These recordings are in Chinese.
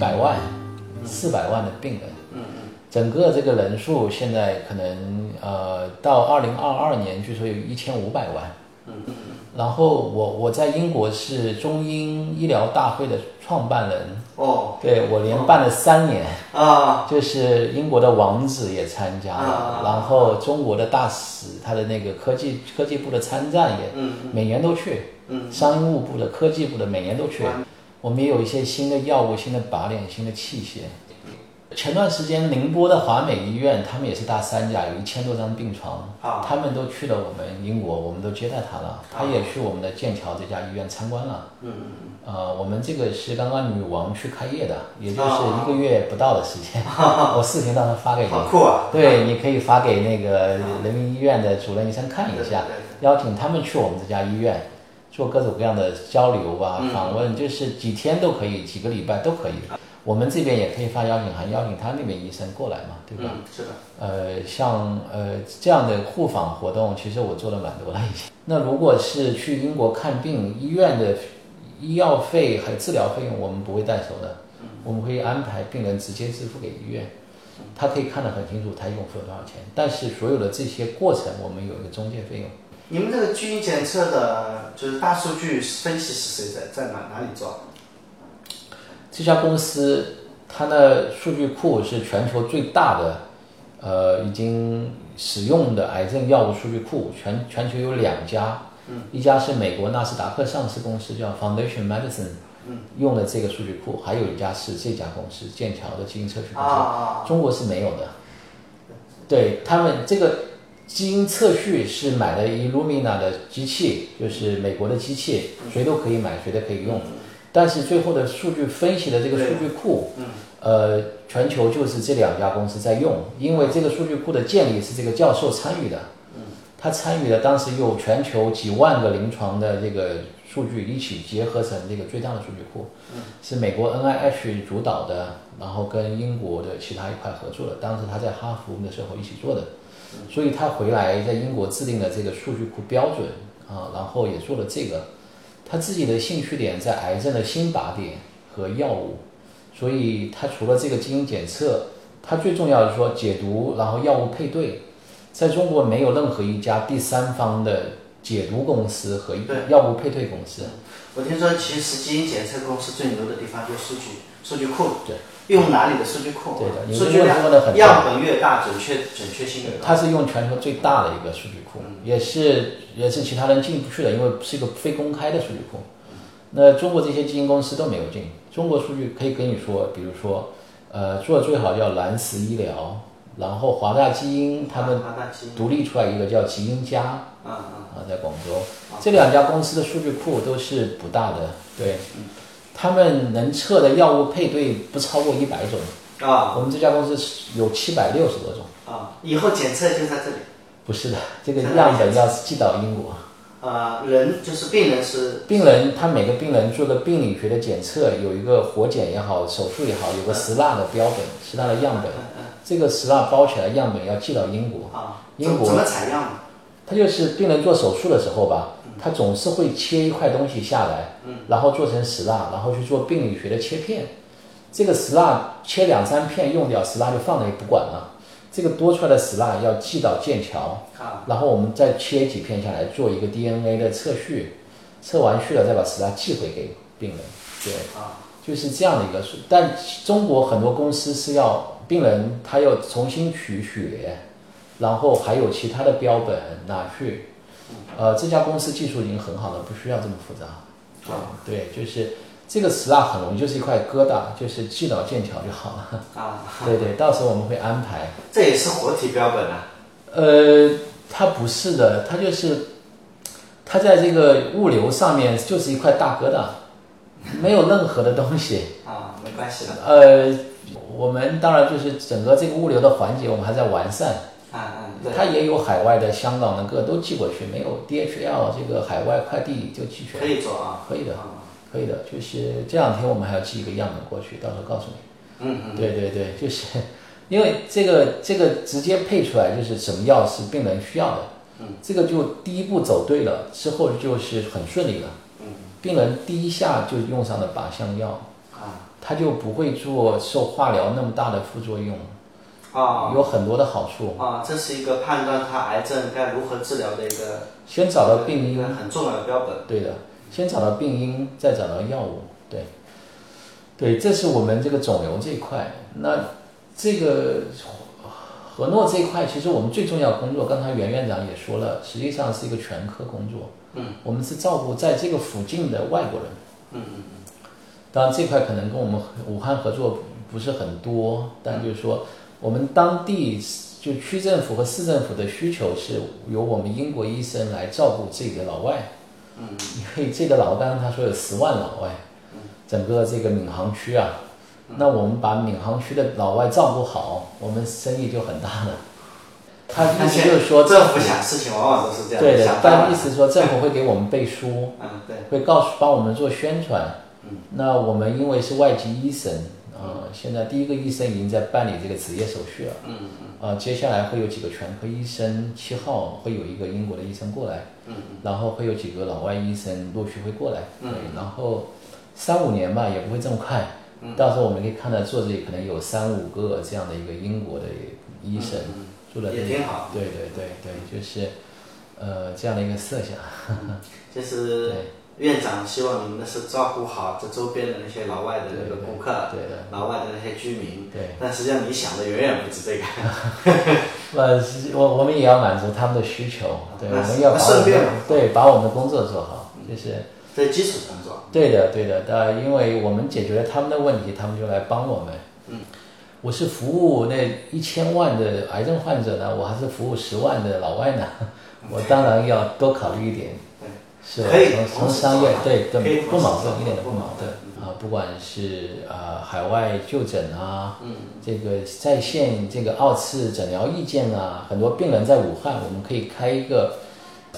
百万、四百万的病人。嗯整个这个人数现在可能呃到二零二二年，据说有一千五百万。嗯然后我我在英国是中英医疗大会的创办人，哦。对我连办了三年，啊。就是英国的王子也参加了啊，然后中国的大使他的那个科技科技部的参赞也嗯每年都去，嗯商务部的科技部的每年都去哇。我们也有一些新的药物、新的靶点、新的器械。前段时间宁波的华美医院，他们也是大三甲，有一千多张病床，啊他们都去了我们英国，我们都接待他了。他也去我们的剑桥这家医院参观了。嗯呃，我们这个是刚刚女王去开业的，也就是啊一个月不到的时间。我视频到时候发给你。好酷啊！对，你可以发给那个人民医院的主任医生看一下邀请他们去我们这家医院做各种各样的交流啊、访问，就是几天都可以，几个礼拜都可以。我们这边也可以发邀请函，邀请他那边医生过来嘛，对吧？嗯，是的，呃，像呃这样的互访活动，其实我做了蛮多了已经。那如果是去英国看病，医院的医药费还有治疗费用，我们不会代收的，我们会安排病人直接支付给医院，他可以看得很清楚他一共付了多少钱。但是所有的这些过程，我们有一个中介费用。你们这个基因检测的，就是大数据分析是谁在在哪哪里做？这家公司它的数据库是全球最大的，呃，已经使用的癌症药物数据库，全全球有两家，一家是美国纳斯达克上市公司叫 Foundation Medicine，用的这个数据库，还有一家是这家公司剑桥的基因测序公司，啊。中国是没有的。对他们这个基因测序是买了 Illumina 的机器，就是美国的机器，谁都可以买，谁都可以用。但是最后的数据分析的这个数据库，呃，全球就是这两家公司在用，因为这个数据库的建立是这个教授参与的，他参与了当时有全球几万个临床的这个数据一起结合成这个最大的数据库，是美国 NIH 主导的，然后跟英国的其他一块合作的，当时他在哈佛的时候一起做的，所以他回来在英国制定了这个数据库标准啊，然后也做了这个。他自己的兴趣点在癌症的新靶点和药物，所以他除了这个基因检测，他最重要的是说解读，然后药物配对，在中国没有任何一家第三方的解读公司和对药物配对公司。我听说，其实基因检测公司最牛的地方就是数据数据库，对，用哪里的数据库？对的你数据这个说得很样本越大，准确准确性越高。它是用全球最大的一个数据库，也是也是其他人进不去的，因为是一个非公开的数据库。那中国这些基因公司都没有进，中国数据可以跟你说，比如说，呃，做的最好叫蓝石医疗，然后华大基因他们独立出来一个叫基因家啊啊，在广州，这两家公司的数据库都是不大的，对，他们能测的药物配对不超过一百种，嗯啊我们这家公司有七百六十多种。啊，以后检测就在这里。不是的，这个样本要寄到英国。呃，人就是病人是病人他每个病人做的病理学的检测，有一个活检也好，手术也好，有个石蜡的标本，石蜡的样本。这个石蜡包起来，样本要寄到英国。啊，英国怎怎么采样的？他就是病人做手术的时候吧，他总是会切一块东西下来，然后做成石蜡，然后去做病理学的切片。这个石蜡切两三片用掉，石蜡就放了也不管了。这个多出来的石蜡要寄到剑桥，啊然后我们再切几片下来做一个 DNA 的测序，测完序了再把石蜡寄回给病人。对，啊就是这样的一个数。但中国很多公司是要病人他要重新取血，然后还有其他的标本拿去。呃，这家公司技术已经很好了，不需要这么复杂。啊对，就是这个词啊很容易，就是一块疙瘩，就是寄到剑桥就好了。啊，对对，到时候我们会安排。这也是活体标本啊。呃，它不是的，它就是它在这个物流上面就是一块大疙瘩，没有任何的东西。啊，没关系的。呃，我们当然就是整个这个物流的环节，我们还在完善。啊嗯，它也有海外的、香港的各都寄过去，没有 DHL 这个海外快递就寄去可，以做啊。可以的，啊可以的。就是这两天我们还要寄一个样本过去，到时候告诉你。嗯嗯对对对，就是因为这个这个直接配出来就是什么药是病人需要的，嗯，这个就第一步走对了，之后就是很顺利了，嗯病人第一下就用上了靶向药，啊他就不会做受化疗那么大的副作用，啊有很多的好处。啊，这是一个判断他癌症该如何治疗的一个先找到病因一个，很重要的标本。对的，先找到病因，再找到药物，对，对，这是我们这个肿瘤这一块。那这个和诺这一块，其实我们最重要工作，刚才袁院长也说了，实际上是一个全科工作。嗯，我们是照顾在这个附近的外国人。嗯嗯当然这块可能跟我们武汉合作不是很多，但就是说我们当地就区政府和市政府的需求是由我们英国医生来照顾这个老外。嗯。因为这个老刚刚他说有十万老外，整个这个闵行区啊，那我们把闵行区的老外照顾好，我们生意就很大了。他意思就是说，政府想事情往往都是这样，对的但意思说政府会给我们背书，嗯对，会告诉帮我们做宣传。嗯。那我们因为是外籍医生，呃，现在第一个医生已经在办理这个执业手续了。嗯嗯。啊，接下来会有几个全科医生，七号会有一个英国的医生过来，嗯然后会有几个老外医生陆续会过来，嗯，然后三五年吧，也不会这么快，嗯。到时候我们可以看到坐这里可能有三五个这样的一个英国的医生嗯住在这里，也挺好对对对对，就是呃这样的一个设想，就是对院长希望你们的是照顾好这周边的那些老外的那个顾客，对的，老外的那些居民，对。但实际上你想的远远不止这个。呃，我我们也要满足他们的需求，对，我们要把我们对把我们的工作做好，就是这基础工作，对的对的，呃，因为我们解决了他们的问题，他们就来帮我们。嗯，我是服务那一千万的癌症患者呢，我还是服务十万的老外呢，我当然要多考虑一点，是可以从从商业对对不矛盾一点都不不矛矛盾啊，不管是啊海外就诊啊，嗯。这个在线这个二次诊疗意见啊，很多病人在武汉，我们可以开一个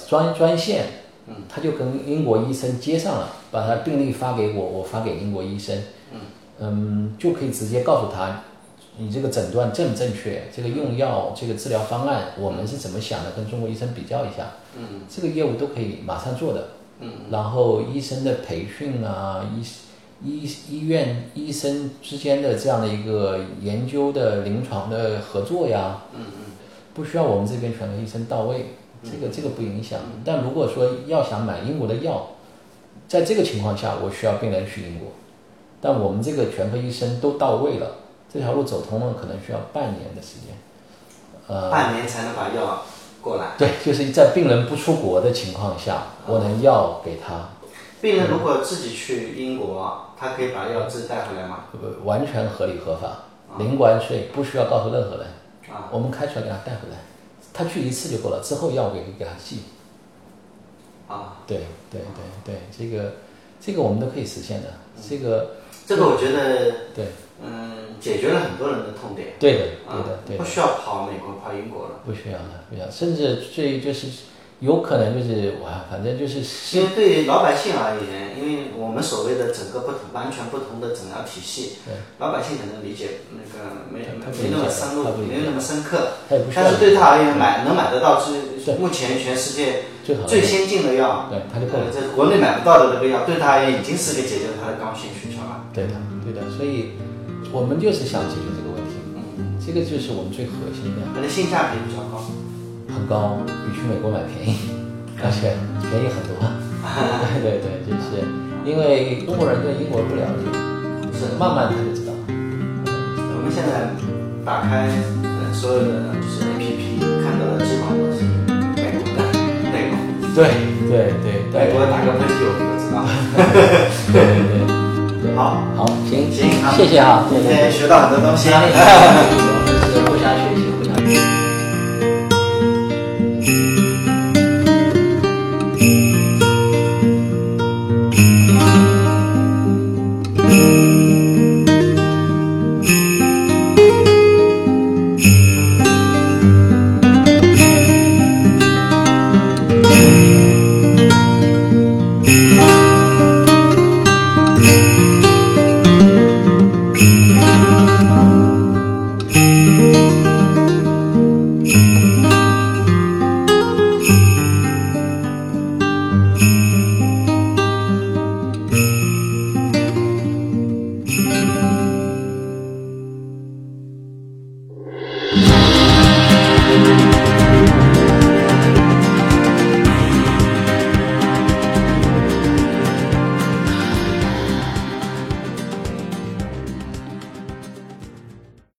专专线，嗯，他就跟英国医生接上了，把他病历发给我，我发给英国医生，嗯就可以直接告诉他，你这个诊断正不正确，这个用药这个治疗方案我们是怎么想的，跟中国医生比较一下，嗯。这个业务都可以马上做的，嗯，然后医生的培训啊，医医医院医生之间的这样的一个研究的临床的合作呀，嗯嗯。不需要我们这边全科医生到位，这个这个不影响。但如果说要想买英国的药，在这个情况下，我需要病人去英国，但我们这个全科医生都到位了，这条路走通了，可能需要半年的时间。呃，半年才能把药过来。对，就是在病人不出国的情况下，我能药给他，病人如果自己去英国，他可以把药自己带回来吗？呃完全合理合法，零关税，不需要告诉任何人，啊我们开出来给他带回来，他去一次就够了，之后药我也可以给他寄。啊，对对对对，这个这个我们都可以实现的，这个这个我觉得，对嗯，解决了很多人的痛点。对的啊对的对的，不需要跑美国、跑英国了。不需要的不需要，甚至最就是有可能就是哇，反正就是因为对于老百姓而言，因为我们所谓的整个不同、完全不同的诊疗体系，对老百姓可能理解那个没没没那么深入没那么深刻。但是对他而言，买能买得到是目前全世界最先进的药，对他就够了呃，。在国内买不到的那个药，对他而言已经是个解决他的刚性需求了。对的，对的，所以我们就是想解决这个问题，嗯，这个就是我们最核心的，它的性价比比较高。很高，比去美国买便宜，而且便宜很多。对对对，就是因为中国人对英国不了解，是慢慢他就知道。我们现在打开呃所有的就是 APP 看到的基本上都是美国的内容，对对对对美国打个喷嚏我们都知道。对对对对，好，好，行行，好谢谢啊，今天学到很多东西。